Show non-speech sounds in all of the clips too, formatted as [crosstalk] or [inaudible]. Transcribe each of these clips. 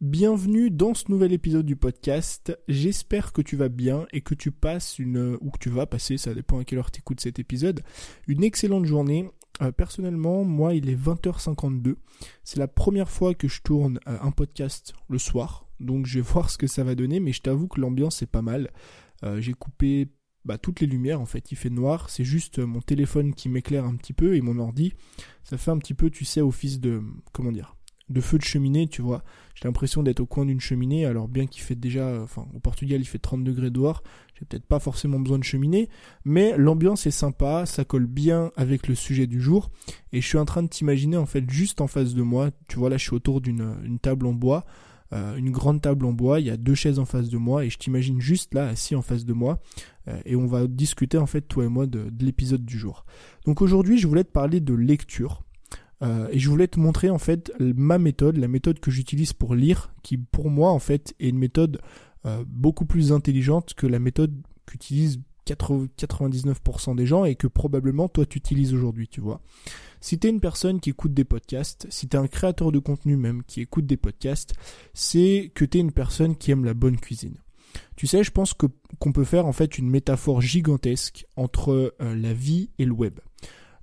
Bienvenue dans ce nouvel épisode du podcast. J'espère que tu vas bien et que tu passes une, ou que tu vas passer, ça dépend à quelle heure tu écoutes cet épisode, une excellente journée. Euh, personnellement, moi, il est 20h52. C'est la première fois que je tourne euh, un podcast le soir. Donc, je vais [laughs] voir ce que ça va donner, mais je t'avoue que l'ambiance est pas mal. Euh, j'ai coupé bah, toutes les lumières, en fait, il fait noir. C'est juste mon téléphone qui m'éclaire un petit peu et mon ordi. Ça fait un petit peu, tu sais, office de, comment dire, de feu de cheminée, tu vois. J'ai l'impression d'être au coin d'une cheminée, alors bien qu'il fait déjà, enfin, au Portugal, il fait 30 degrés dehors, j'ai peut-être pas forcément besoin de cheminée, mais l'ambiance est sympa, ça colle bien avec le sujet du jour, et je suis en train de t'imaginer, en fait, juste en face de moi, tu vois, là, je suis autour d'une table en bois, euh, une grande table en bois, il y a deux chaises en face de moi, et je t'imagine juste là, assis en face de moi, euh, et on va discuter, en fait, toi et moi, de, de l'épisode du jour. Donc aujourd'hui, je voulais te parler de lecture, euh, et je voulais te montrer en fait ma méthode, la méthode que j'utilise pour lire, qui pour moi en fait est une méthode euh, beaucoup plus intelligente que la méthode qu'utilisent 99% des gens et que probablement toi tu utilises aujourd'hui, tu vois. Si t'es une personne qui écoute des podcasts, si t'es un créateur de contenu même qui écoute des podcasts, c'est que t'es une personne qui aime la bonne cuisine. Tu sais, je pense que qu'on peut faire en fait une métaphore gigantesque entre euh, la vie et le web.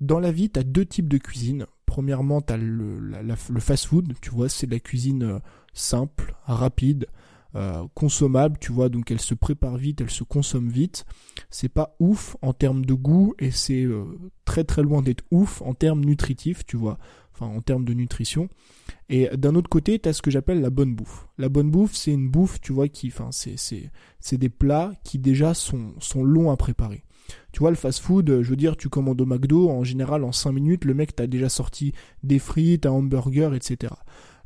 Dans la vie, tu as deux types de cuisine. Premièrement, tu as le, le fast-food, tu vois, c'est de la cuisine euh, simple, rapide, euh, consommable, tu vois, donc elle se prépare vite, elle se consomme vite. C'est pas ouf en termes de goût et c'est euh, très très loin d'être ouf en termes nutritifs, tu vois, enfin en termes de nutrition. Et d'un autre côté, tu as ce que j'appelle la bonne bouffe. La bonne bouffe, c'est une bouffe, tu vois, qui, enfin, c'est des plats qui déjà sont, sont longs à préparer. Tu vois, le fast-food, je veux dire, tu commandes au McDo, en général, en 5 minutes, le mec t'a déjà sorti des frites, un hamburger, etc.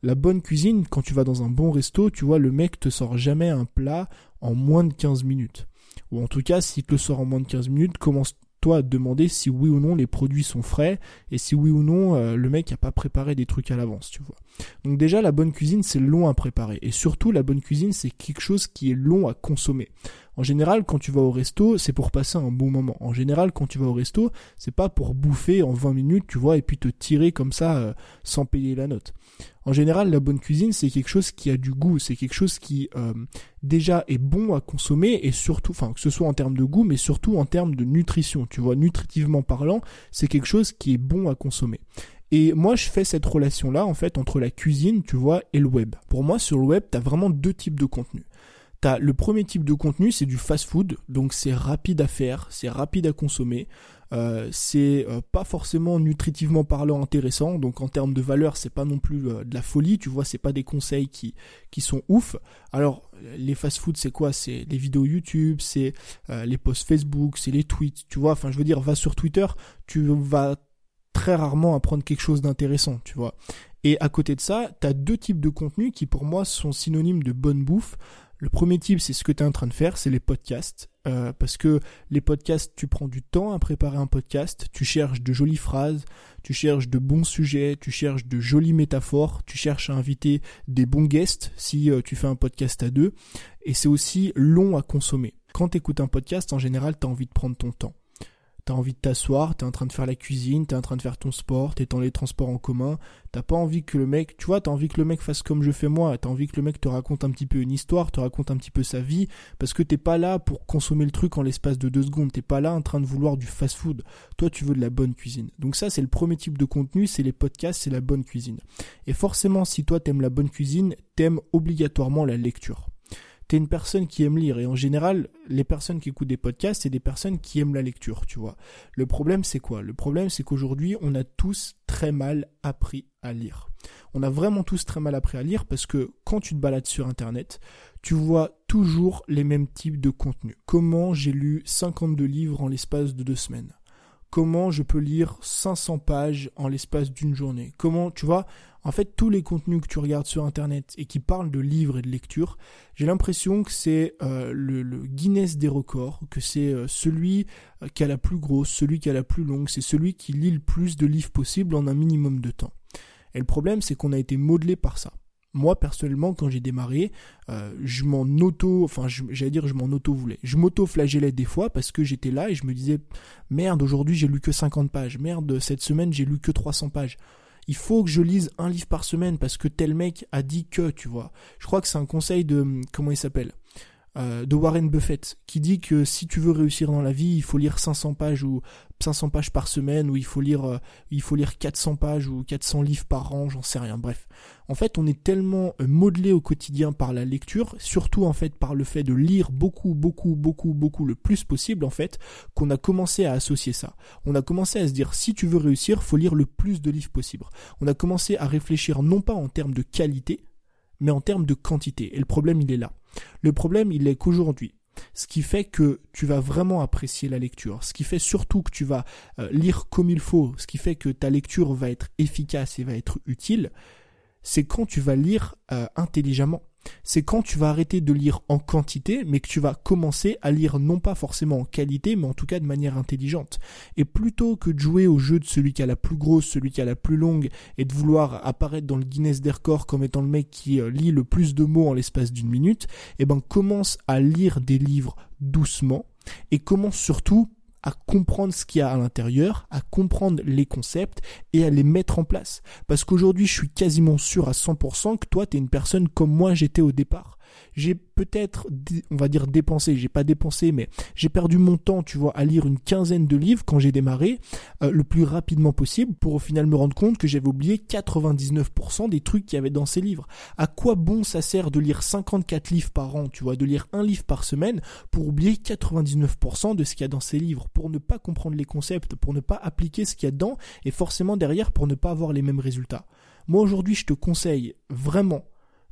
La bonne cuisine, quand tu vas dans un bon resto, tu vois, le mec te sort jamais un plat en moins de 15 minutes. Ou en tout cas, s'il te le sort en moins de 15 minutes, commence toi à te demander si oui ou non les produits sont frais et si oui ou non euh, le mec n'a pas préparé des trucs à l'avance, tu vois. Donc déjà la bonne cuisine c'est long à préparer et surtout la bonne cuisine c'est quelque chose qui est long à consommer. En général, quand tu vas au resto, c'est pour passer un bon moment. En général, quand tu vas au resto, c'est pas pour bouffer en 20 minutes, tu vois, et puis te tirer comme ça euh, sans payer la note. En général, la bonne cuisine, c'est quelque chose qui a du goût, c'est quelque chose qui euh, déjà est bon à consommer et surtout, enfin que ce soit en termes de goût, mais surtout en termes de nutrition. Tu vois, nutritivement parlant, c'est quelque chose qui est bon à consommer. Et moi, je fais cette relation-là, en fait, entre la cuisine, tu vois, et le web. Pour moi, sur le web, tu as vraiment deux types de contenus. T'as le premier type de contenu, c'est du fast-food, donc c'est rapide à faire, c'est rapide à consommer, euh, c'est euh, pas forcément nutritivement parlant intéressant, donc en termes de valeur, c'est pas non plus euh, de la folie, tu vois, c'est pas des conseils qui qui sont ouf. Alors les fast-food, c'est quoi? C'est les vidéos YouTube, c'est les posts Facebook, c'est les tweets, tu vois? Enfin, je veux dire, va sur Twitter, tu vas très rarement apprendre quelque chose d'intéressant, tu vois? Et à côté de ça, t'as deux types de contenus qui pour moi sont synonymes de bonne bouffe. Le premier type, c'est ce que tu es en train de faire, c'est les podcasts. Euh, parce que les podcasts, tu prends du temps à préparer un podcast, tu cherches de jolies phrases, tu cherches de bons sujets, tu cherches de jolies métaphores, tu cherches à inviter des bons guests si euh, tu fais un podcast à deux. Et c'est aussi long à consommer. Quand tu écoutes un podcast, en général, tu as envie de prendre ton temps t'as envie de t'asseoir, t'es en train de faire la cuisine, t'es en train de faire ton sport, t'es dans les transports en commun, t'as pas envie que le mec, tu vois, t'as envie que le mec fasse comme je fais moi, t'as envie que le mec te raconte un petit peu une histoire, te raconte un petit peu sa vie, parce que t'es pas là pour consommer le truc en l'espace de deux secondes, t'es pas là en train de vouloir du fast-food, toi tu veux de la bonne cuisine. Donc ça c'est le premier type de contenu, c'est les podcasts, c'est la bonne cuisine. Et forcément si toi t'aimes la bonne cuisine, t'aimes obligatoirement la lecture t'es une personne qui aime lire. Et en général les personnes qui écoutent des podcasts c'est des personnes qui aiment la lecture tu vois. Le problème c'est quoi? Le problème c'est qu'aujourd'hui on a tous très mal appris à lire. On a vraiment tous très mal appris à lire parce que quand tu te balades sur internet tu vois toujours les mêmes types de contenus. Comment j'ai lu 52 livres en l'espace de deux semaines? Comment je peux lire 500 pages en l'espace d'une journée? Comment, tu vois, en fait, tous les contenus que tu regardes sur Internet et qui parlent de livres et de lecture, j'ai l'impression que c'est euh, le, Guinness des records, que c'est euh, celui euh, qui a la plus grosse, celui qui a la plus longue, c'est celui qui lit le plus de livres possible en un minimum de temps. Et le problème, c'est qu'on a été modelé par ça. Moi personnellement quand j'ai démarré je m'en auto enfin j'allais dire je m'en auto voulais je m'auto flagellais des fois parce que j'étais là et je me disais merde aujourd'hui j'ai lu que 50 pages. Merde cette semaine j'ai lu que 300 pages il faut que je lise un livre par semaine parce que tel mec a dit que, tu vois. Je crois que c'est un conseil de, comment il s'appelle? Euh, de Warren Buffett qui dit que si tu veux réussir dans la vie, il faut lire 500 pages ou 500 pages par semaine ou il faut lire euh, il faut lire 400 pages ou 400 livres par an, j'en sais rien. Bref, en fait, on est tellement euh, modelé au quotidien par la lecture, surtout en fait par le fait de lire beaucoup beaucoup beaucoup beaucoup le plus possible en fait, qu'on a commencé à associer ça. On a commencé à se dire si tu veux réussir, faut lire le plus de livres possible. On a commencé à réfléchir non pas en termes de qualité, mais en termes de quantité. Et le problème, il est là. Le problème, il est qu'aujourd'hui, ce qui fait que tu vas vraiment apprécier la lecture, ce qui fait surtout que tu vas euh, lire comme il faut, ce qui fait que ta lecture va être efficace et va être utile, c'est quand tu vas lire euh, intelligemment c'est quand tu vas arrêter de lire en quantité, mais que tu vas commencer à lire non pas forcément en qualité, mais en tout cas de manière intelligente. Et plutôt que de jouer au jeu de celui qui a la plus grosse, celui qui a la plus longue, et de vouloir apparaître dans le Guinness des records comme étant le mec qui euh, lit le plus de mots en l'espace d'une minute, eh ben commence à lire des livres doucement, et commence surtout à comprendre ce qu'il y a à l'intérieur, à comprendre les concepts et à les mettre en place. Parce qu'aujourd'hui, je suis quasiment sûr à 100% que toi, tu es une personne comme moi j'étais au départ j'ai peut-être, on va dire dépensé, j'ai pas dépensé, mais j'ai perdu mon temps, tu vois, à lire une quinzaine de livres quand j'ai démarré, euh, le plus rapidement possible, pour au final me rendre compte que j'avais oublié 99% des trucs qu'il y avait dans ces livres. À quoi bon ça sert de lire 54 livres par an, tu vois, de lire un livre par semaine, pour oublier 99% de ce qu'il y a dans ces livres, pour ne pas comprendre les concepts, pour ne pas appliquer ce qu'il y a dedans, et forcément derrière pour ne pas avoir les mêmes résultats. Moi aujourd'hui je te conseille vraiment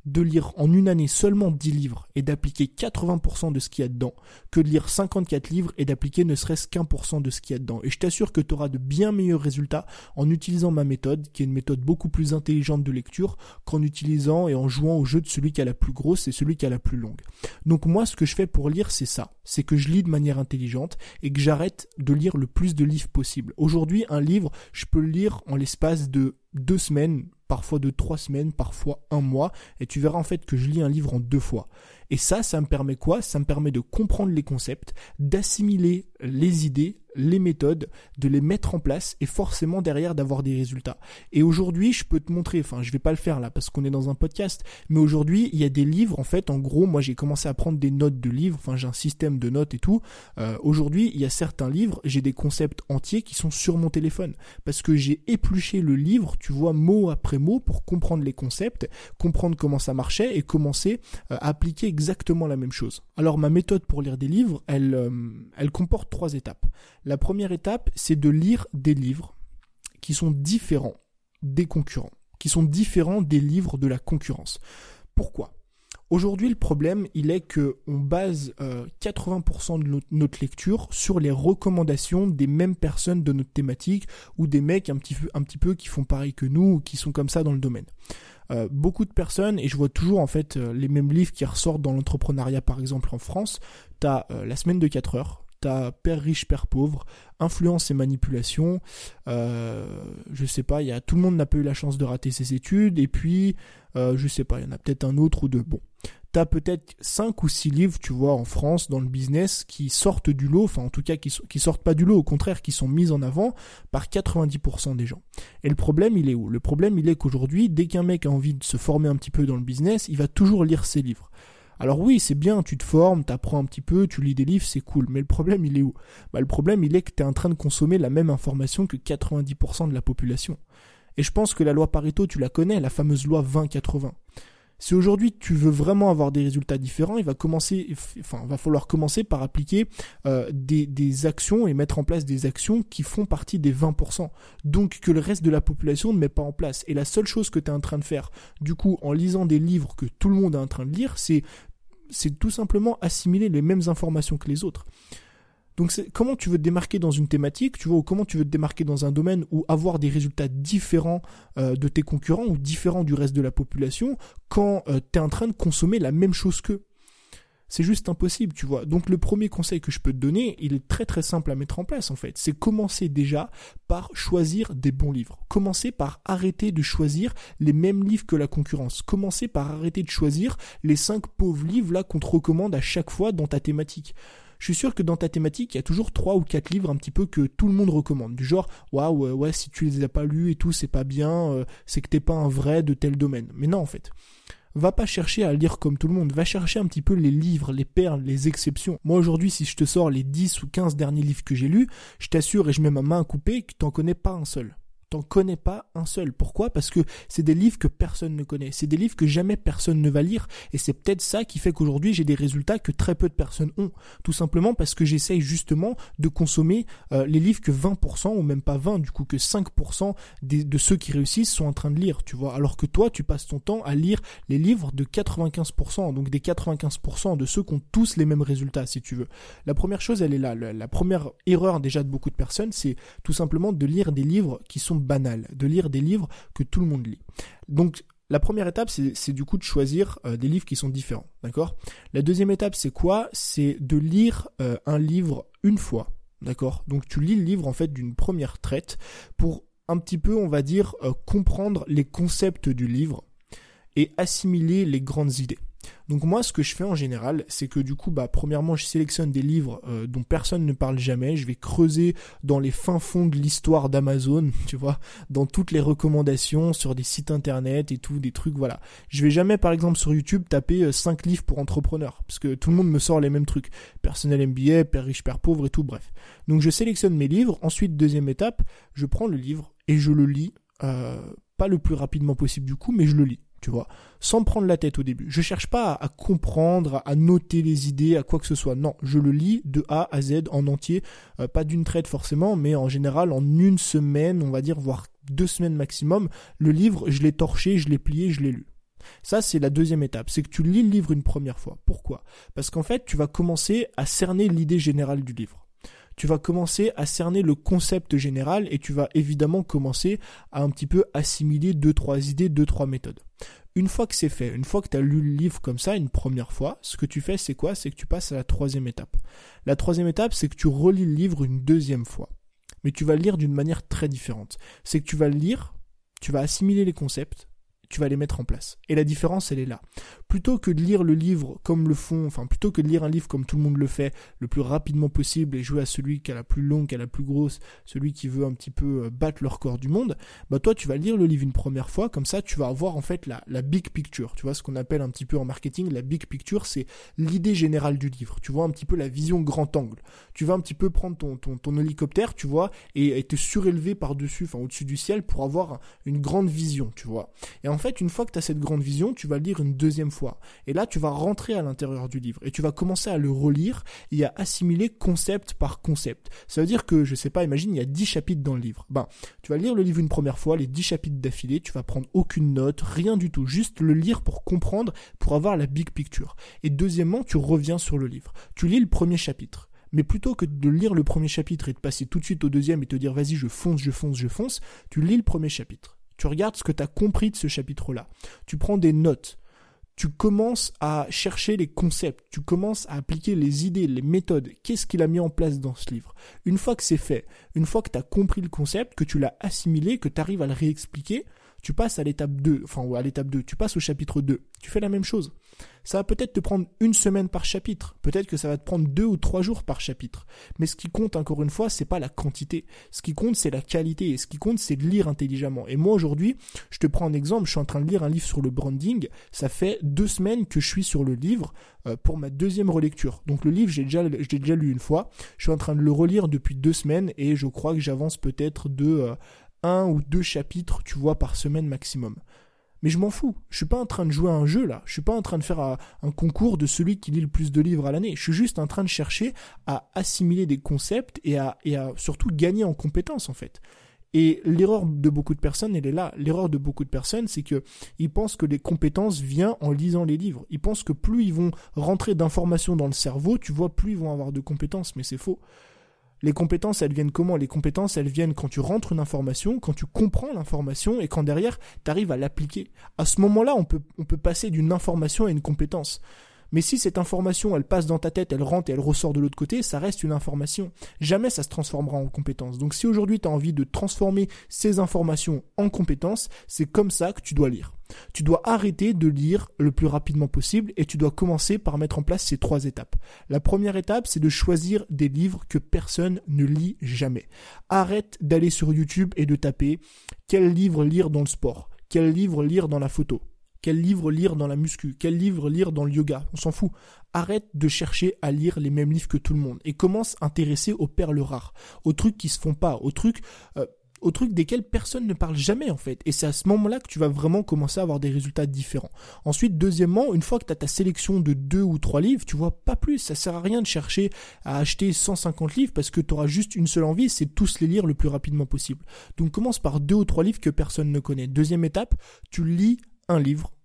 de lire en une année seulement 10 livres et d'appliquer 80% de ce qu'il y a dedans que de lire 54 livres et d'appliquer ne serait-ce qu'un pour cent de ce qu'il y a dedans. Et je t'assure que tu auras de bien meilleurs résultats en utilisant ma méthode, qui est une méthode beaucoup plus intelligente de lecture, qu'en utilisant et en jouant au jeu de celui qui a la plus grosse et celui qui a la plus longue. Donc moi, ce que je fais pour lire, c'est ça. C'est que je lis de manière intelligente et que j'arrête de lire le plus de livres possible. Aujourd'hui, un livre, je peux le lire en l'espace de deux semaines, parfois de trois semaines, parfois un mois, et tu verras en fait que je lis un livre en deux fois. Et ça, ça me permet quoi? Ça me permet de comprendre les concepts, d'assimiler les idées, les méthodes, de les mettre en place et forcément derrière d'avoir des résultats. Et aujourd'hui, je peux te montrer, enfin je vais pas le faire là parce qu'on est dans un podcast, mais aujourd'hui il y a des livres en fait, en gros moi j'ai commencé à prendre des notes de livres, enfin j'ai un système de notes et tout. Euh, aujourd'hui il y a certains livres, j'ai des concepts entiers qui sont sur mon téléphone parce que j'ai épluché le livre, tu vois mot après mot pour comprendre les concepts, comprendre comment ça marchait et commencer euh, à appliquer exactement la même chose. Alors ma méthode pour lire des livres, elle, euh, elle comporte trois étapes. La première étape, c'est de lire des livres qui sont différents des concurrents, qui sont différents des livres de la concurrence. Pourquoi? Aujourd'hui, le problème, il est que on base 80% euh, de notre, lecture sur les recommandations des mêmes personnes de notre thématique ou des mecs un petit peu, un petit peu qui font pareil que nous ou qui sont comme ça dans le domaine. Euh, beaucoup de personnes, et je vois toujours en fait euh, les mêmes livres qui ressortent dans l'entrepreneuriat par exemple en France, t'as La semaine de 4 heures, t'as Père riche, Père pauvre, Influence et manipulation, euh, je sais pas, y a, tout le monde n'a pas eu la chance de rater ses études, et puis, euh, je sais pas, il y en a peut-être un autre ou deux. Bon, t'as peut-être 5 ou 6 livres, tu vois, en France, dans le business, qui sortent du lot, enfin en tout cas qui, sortent pas du lot, au contraire, qui sont mis en avant par 90% des gens. Et le problème, il est où? Le problème, il est qu'aujourd'hui, dès qu'un mec a envie de se former un petit peu dans le business, il va toujours lire ses livres. Alors oui, c'est bien, tu te formes, t'apprends un petit peu, tu lis des livres, c'est cool. Mais le problème, il est où? Bah le problème, il est que tu en train de consommer la même information que 90% de la population. Et je pense que la loi Pareto, tu la connais, la fameuse loi 20-80. Si aujourd'hui tu veux vraiment avoir des résultats différents, il va falloir commencer par appliquer euh, des, actions et mettre en place des actions qui font partie des 20%. Donc que le reste de la population ne met pas en place. Et la seule chose que tu es en train de faire, du coup, en lisant des livres que tout le monde est en train de lire, c'est tout simplement assimiler les mêmes informations que les autres. Donc comment tu veux te démarquer dans une thématique, tu vois, ou comment tu veux te démarquer dans un domaine ou avoir des résultats différents euh, de tes concurrents ou différents du reste de la population quand euh, tu es en train de consommer la même chose qu'eux? C'est juste impossible, tu vois. Donc le premier conseil que je peux te donner, il est très très simple à mettre en place en fait. C'est commencer déjà par choisir des bons livres. Commencer par arrêter de choisir les mêmes livres que la concurrence. Commencer par arrêter de choisir les cinq pauvres livres là qu'on te recommande à chaque fois dans ta thématique je suis sûr que dans ta thématique, il y a toujours trois ou quatre livres un petit peu que tout le monde recommande. Du genre, waouh, ouais, si tu les as pas lus et tout, c'est pas bien, euh, c'est que t'es pas un vrai de tel domaine. Mais non, en fait. Va pas chercher à lire comme tout le monde, va chercher un petit peu les livres, les perles, les exceptions. Moi aujourd'hui, si je te sors les 10 ou 15 derniers livres que j'ai lus, je t'assure et je mets ma main à couper que t'en connais pas un seul t'en connais pas un seul. Pourquoi? Parce que c'est des livres que personne ne connaît. C'est des livres que jamais personne ne va lire. Et c'est peut-être ça qui fait qu'aujourd'hui j'ai des résultats que très peu de personnes ont. Tout simplement parce que j'essaye justement de consommer euh, les livres que 20% ou même pas 20, du coup que 5% de ceux qui réussissent sont en train de lire, tu vois. Alors que toi, tu passes ton temps à lire les livres de 95%, donc des 95% de ceux qui ont tous les mêmes résultats, si tu veux. La première chose, elle est là. La première erreur déjà de beaucoup de personnes, c'est tout simplement de lire des livres qui sont banal, de lire des livres que tout le monde lit. Donc la première étape, c'est du coup de choisir euh, des livres qui sont différents, d'accord? La deuxième étape, c'est quoi? C'est de lire euh, un livre une fois, d'accord? Donc tu lis le livre en fait d'une première traite pour un petit peu, on va dire, euh, comprendre les concepts du livre et assimiler les grandes idées. Donc moi, ce que je fais en général, c'est que du coup, bah, premièrement, je sélectionne des livres euh, dont personne ne parle jamais. Je vais creuser dans les fins fonds de l'histoire d'Amazon, [laughs] tu vois, dans toutes les recommandations sur des sites internet et tout, des trucs, voilà. Je vais jamais, par exemple, sur YouTube taper 5 euh, livres pour entrepreneurs, parce que tout le monde me sort les mêmes trucs. Personnel MBA, père riche, père pauvre et tout, bref. Donc je sélectionne mes livres. Ensuite, deuxième étape, je prends le livre et je le lis. Euh, pas le plus rapidement possible du coup, mais je le lis tu vois, sans prendre la tête au début. Je cherche pas à, comprendre, à noter les idées, à quoi que ce soit. Non, je le lis de A à Z en entier, euh, pas d'une traite forcément, mais en général en une semaine, on va dire, voire deux semaines maximum. Le livre, je l'ai torché, je l'ai plié, je l'ai lu. Ça, c'est la deuxième étape. C'est que tu lis le livre une première fois. Pourquoi? Parce qu'en fait, tu vas commencer à cerner l'idée générale du livre tu vas commencer à cerner le concept général et tu vas évidemment commencer à un petit peu assimiler deux, trois idées, deux, trois méthodes. Une fois que c'est fait, une fois que tu as lu le livre comme ça une première fois, ce que tu fais c'est quoi? C'est que tu passes à la troisième étape. La troisième étape c'est que tu relis le livre une deuxième fois. Mais tu vas le lire d'une manière très différente. C'est que tu vas le lire, tu vas assimiler les concepts, tu vas les mettre en place. Et la différence, elle est là. Plutôt que de lire le livre comme le font, enfin, plutôt que de lire un livre comme tout le monde le fait, le plus rapidement possible et jouer à celui qui a la plus longue, qui a la plus grosse, celui qui veut un petit peu euh, battre le record du monde, bah toi, tu vas lire le livre une première fois, comme ça, tu vas avoir en fait la, la big picture. Tu vois, ce qu'on appelle un petit peu en marketing, la big picture, c'est l'idée générale du livre. Tu vois un petit peu la vision grand angle. Tu vas un petit peu prendre ton, ton, ton hélicoptère, tu vois, et, et te surélever par-dessus, enfin, au-dessus du ciel pour avoir une grande vision, tu vois. Et en fait, une fois que tu as cette grande vision, tu vas le lire une deuxième fois. Et là, tu vas rentrer à l'intérieur du livre et tu vas commencer à le relire et à assimiler concept par concept. Ça veut dire que, je sais pas, imagine, il y a 10 chapitres dans le livre. Ben, tu vas lire le livre une première fois, les 10 chapitres d'affilée, tu vas prendre aucune note, rien du tout, juste le lire pour comprendre, pour avoir la big picture. Et deuxièmement, tu reviens sur le livre. Tu lis le premier chapitre. Mais plutôt que de lire le premier chapitre et de passer tout de suite au deuxième et te dire vas-y je fonce, je fonce, je fonce, tu lis le premier chapitre. Tu regardes ce que tu as compris de ce chapitre-là. Tu prends des notes. Tu commences à chercher les concepts, tu commences à appliquer les idées, les méthodes, qu'est-ce qu'il a mis en place dans ce livre? Une fois que c'est fait, une fois que tu as compris le concept, que tu l'as assimilé, que tu arrives à le réexpliquer, tu passes à l'étape 2, enfin à l'étape 2, tu passes au chapitre 2. Tu fais la même chose. Ça va peut-être te prendre une semaine par chapitre, peut-être que ça va te prendre deux ou trois jours par chapitre. Mais ce qui compte encore une fois, c'est pas la quantité. Ce qui compte, c'est la qualité. Et ce qui compte, c'est de lire intelligemment. Et moi aujourd'hui, je te prends un exemple. Je suis en train de lire un livre sur le branding. Ça fait deux semaines que je suis sur le livre euh, pour ma deuxième relecture. Donc le livre, j'ai déjà, déjà lu une fois. Je suis en train de le relire depuis deux semaines et je crois que j'avance peut-être de euh, un ou deux chapitres, tu vois, par semaine maximum. Mais je m'en fous. Je suis pas en train de jouer à un jeu là. Je suis pas en train de faire un, concours de celui qui lit le plus de livres à l'année. Je suis juste en train de chercher à assimiler des concepts et à, surtout gagner en compétences en fait. Et l'erreur de beaucoup de personnes, elle est là. L'erreur de beaucoup de personnes, c'est que ils pensent que les compétences viennent en lisant les livres. Ils pensent que plus ils vont rentrer d'informations dans le cerveau, tu vois, plus ils vont avoir de compétences. Mais c'est faux. Les compétences, elles viennent comment? Les compétences, elles viennent quand tu rentres une information, quand tu comprends l'information et quand derrière, tu arrives à l'appliquer. À ce moment-là, on peut, on peut passer d'une information à une compétence. Mais si cette information, elle passe dans ta tête, elle rentre et elle ressort de l'autre côté, ça reste une information. Jamais ça se transformera en compétence. Donc si aujourd'hui tu as envie de transformer ces informations en compétences, c'est comme ça que tu dois lire. Tu dois arrêter de lire le plus rapidement possible et tu dois commencer par mettre en place ces trois étapes. La première étape, c'est de choisir des livres que personne ne lit jamais. Arrête d'aller sur YouTube et de taper quel livre lire dans le sport, quel livre lire dans la photo, quel livre lire dans la muscu, quel livre lire dans le yoga, on s'en fout. Arrête de chercher à lire les mêmes livres que tout le monde et commence à intéresser aux perles rares, aux trucs qui se font pas, aux trucs euh, aux trucs desquels personne ne parle jamais en fait. Et c'est à ce moment-là que tu vas vraiment commencer à avoir des résultats différents. Ensuite, deuxièmement, une fois que tu as ta sélection de deux ou trois livres, tu vois pas plus. Ça sert à rien de chercher à acheter 150 livres parce que tu auras juste une seule envie, c'est tous les lire le plus rapidement possible. Donc commence par deux ou trois livres que personne ne connaît. Deuxième étape, tu lis un livre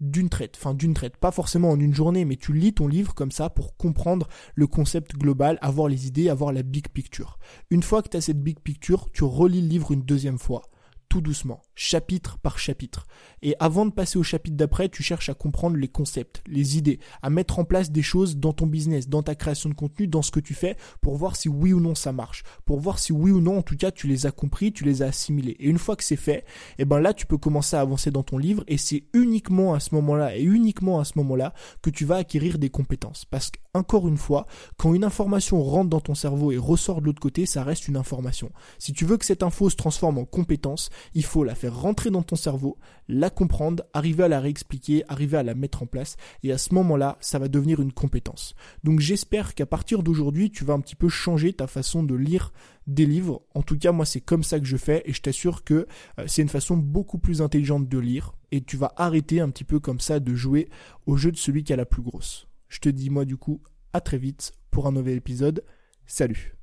d'une traite, enfin d'une traite, pas forcément en une journée, mais tu lis ton livre comme ça pour comprendre le concept global, avoir les idées, avoir la big picture. Une fois que tu as cette big picture, tu relis le livre une deuxième fois tout doucement, chapitre par chapitre. Et avant de passer au chapitre d'après, tu cherches à comprendre les concepts, les idées, à mettre en place des choses dans ton business, dans ta création de contenu, dans ce que tu fais, pour voir si oui ou non ça marche, pour voir si oui ou non, en tout cas, tu les as compris, tu les as assimilés. Et une fois que c'est fait, eh ben là, tu peux commencer à avancer dans ton livre, et c'est uniquement à ce moment-là, et uniquement à ce moment-là, que tu vas acquérir des compétences. Parce qu'encore une fois, quand une information rentre dans ton cerveau et ressort de l'autre côté, ça reste une information. Si tu veux que cette info se transforme en compétence, il faut la faire rentrer dans ton cerveau, la comprendre, arriver à la réexpliquer, arriver à la mettre en place, et à ce moment-là, ça va devenir une compétence. Donc j'espère qu'à partir d'aujourd'hui, tu vas un petit peu changer ta façon de lire des livres. En tout cas, moi, c'est comme ça que je fais, et je t'assure que euh, c'est une façon beaucoup plus intelligente de lire, et tu vas arrêter un petit peu comme ça de jouer au jeu de celui qui a la plus grosse. Je te dis, moi, du coup, à très vite pour un nouvel épisode. Salut